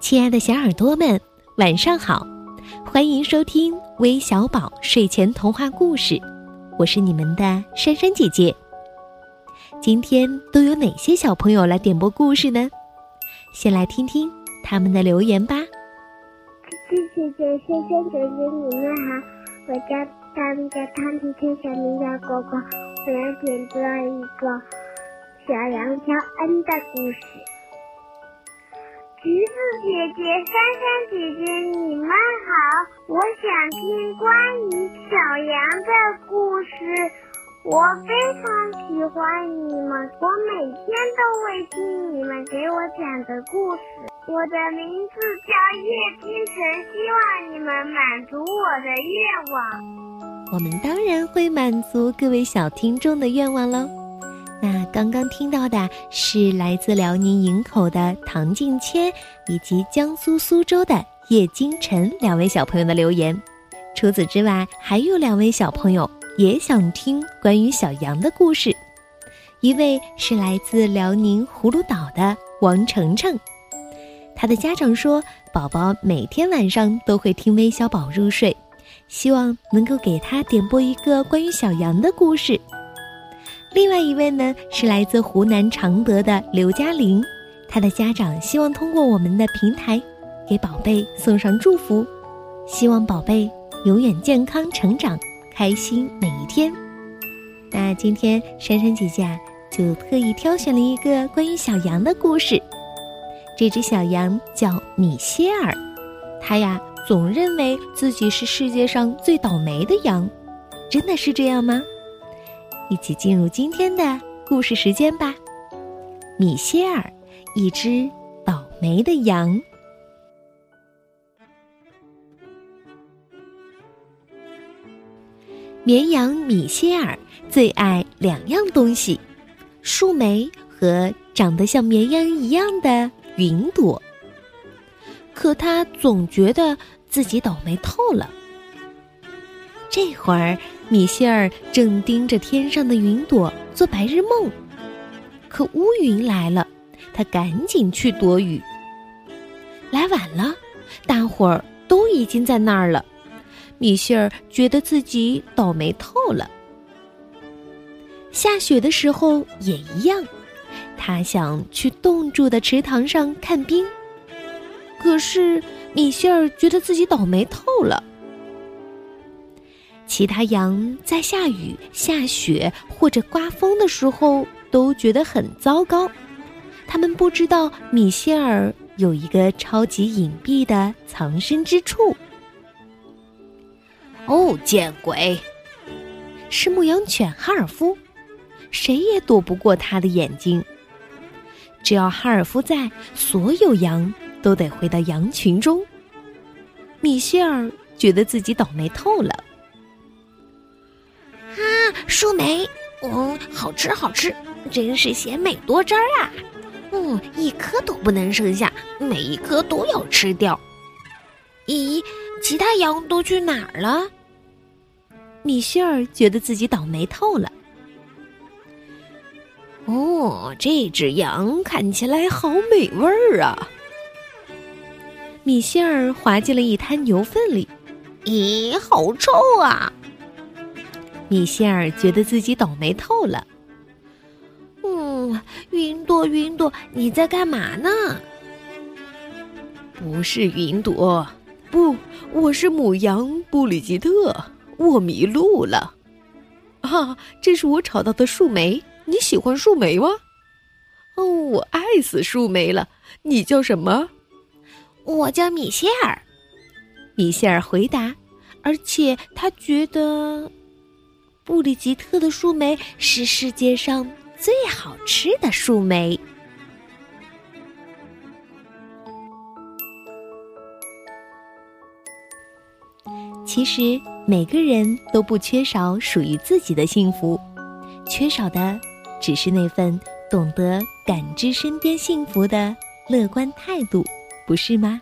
亲爱的小耳朵们，晚上好！欢迎收听微小宝睡前童话故事，我是你们的珊珊姐姐。今天都有哪些小朋友来点播故事呢？先来听听他们的留言吧。谢谢姐姐，珊珊姐姐，你们好，我叫他们叫汤皮天，小名叫果果，我要点播一个小羊乔恩的故事。橘子姐姐、珊珊姐姐，你们好！我想听关于小羊的故事，我非常喜欢你们，我每天都会听你们给我讲的故事。我的名字叫叶金晨，希望你们满足我的愿望。我们当然会满足各位小听众的愿望喽。那刚刚听到的是来自辽宁营口的唐静谦，以及江苏苏州的叶金晨两位小朋友的留言。除此之外，还有两位小朋友也想听关于小羊的故事。一位是来自辽宁葫芦岛的王程程，他的家长说，宝宝每天晚上都会听微小宝入睡，希望能够给他点播一个关于小羊的故事。另外一位呢，是来自湖南常德的刘嘉玲，她的家长希望通过我们的平台，给宝贝送上祝福，希望宝贝永远健康成长，开心每一天。那今天珊珊姐姐啊，就特意挑选了一个关于小羊的故事。这只小羊叫米歇尔，它呀总认为自己是世界上最倒霉的羊，真的是这样吗？一起进入今天的故事时间吧。米歇尔，一只倒霉的羊。绵羊米歇尔最爱两样东西：树莓和长得像绵羊一样的云朵。可他总觉得自己倒霉透了。这会儿。米歇尔正盯着天上的云朵做白日梦，可乌云来了，他赶紧去躲雨。来晚了，大伙儿都已经在那儿了。米歇尔觉得自己倒霉透了。下雪的时候也一样，他想去冻住的池塘上看冰，可是米歇尔觉得自己倒霉透了。其他羊在下雨、下雪或者刮风的时候都觉得很糟糕，他们不知道米歇尔有一个超级隐蔽的藏身之处。哦，见鬼！是牧羊犬哈尔夫，谁也躲不过他的眼睛。只要哈尔夫在，所有羊都得回到羊群中。米歇尔觉得自己倒霉透了。树莓，嗯，好吃好吃，真是鲜美多汁儿啊！嗯，一颗都不能剩下，每一颗都要吃掉。咦，其他羊都去哪儿了？米歇尔觉得自己倒霉透了。哦，这只羊看起来好美味儿啊！米歇尔滑进了一滩牛粪里，咦，好臭啊！米歇尔觉得自己倒霉透了。嗯，云朵，云朵，你在干嘛呢？不是云朵，不，我是母羊布里吉特，我迷路了。啊，这是我找到的树莓，你喜欢树莓吗？哦，我爱死树莓了。你叫什么？我叫米歇尔。米歇尔回答，而且他觉得。布里吉特的树莓是世界上最好吃的树莓。其实每个人都不缺少属于自己的幸福，缺少的只是那份懂得感知身边幸福的乐观态度，不是吗？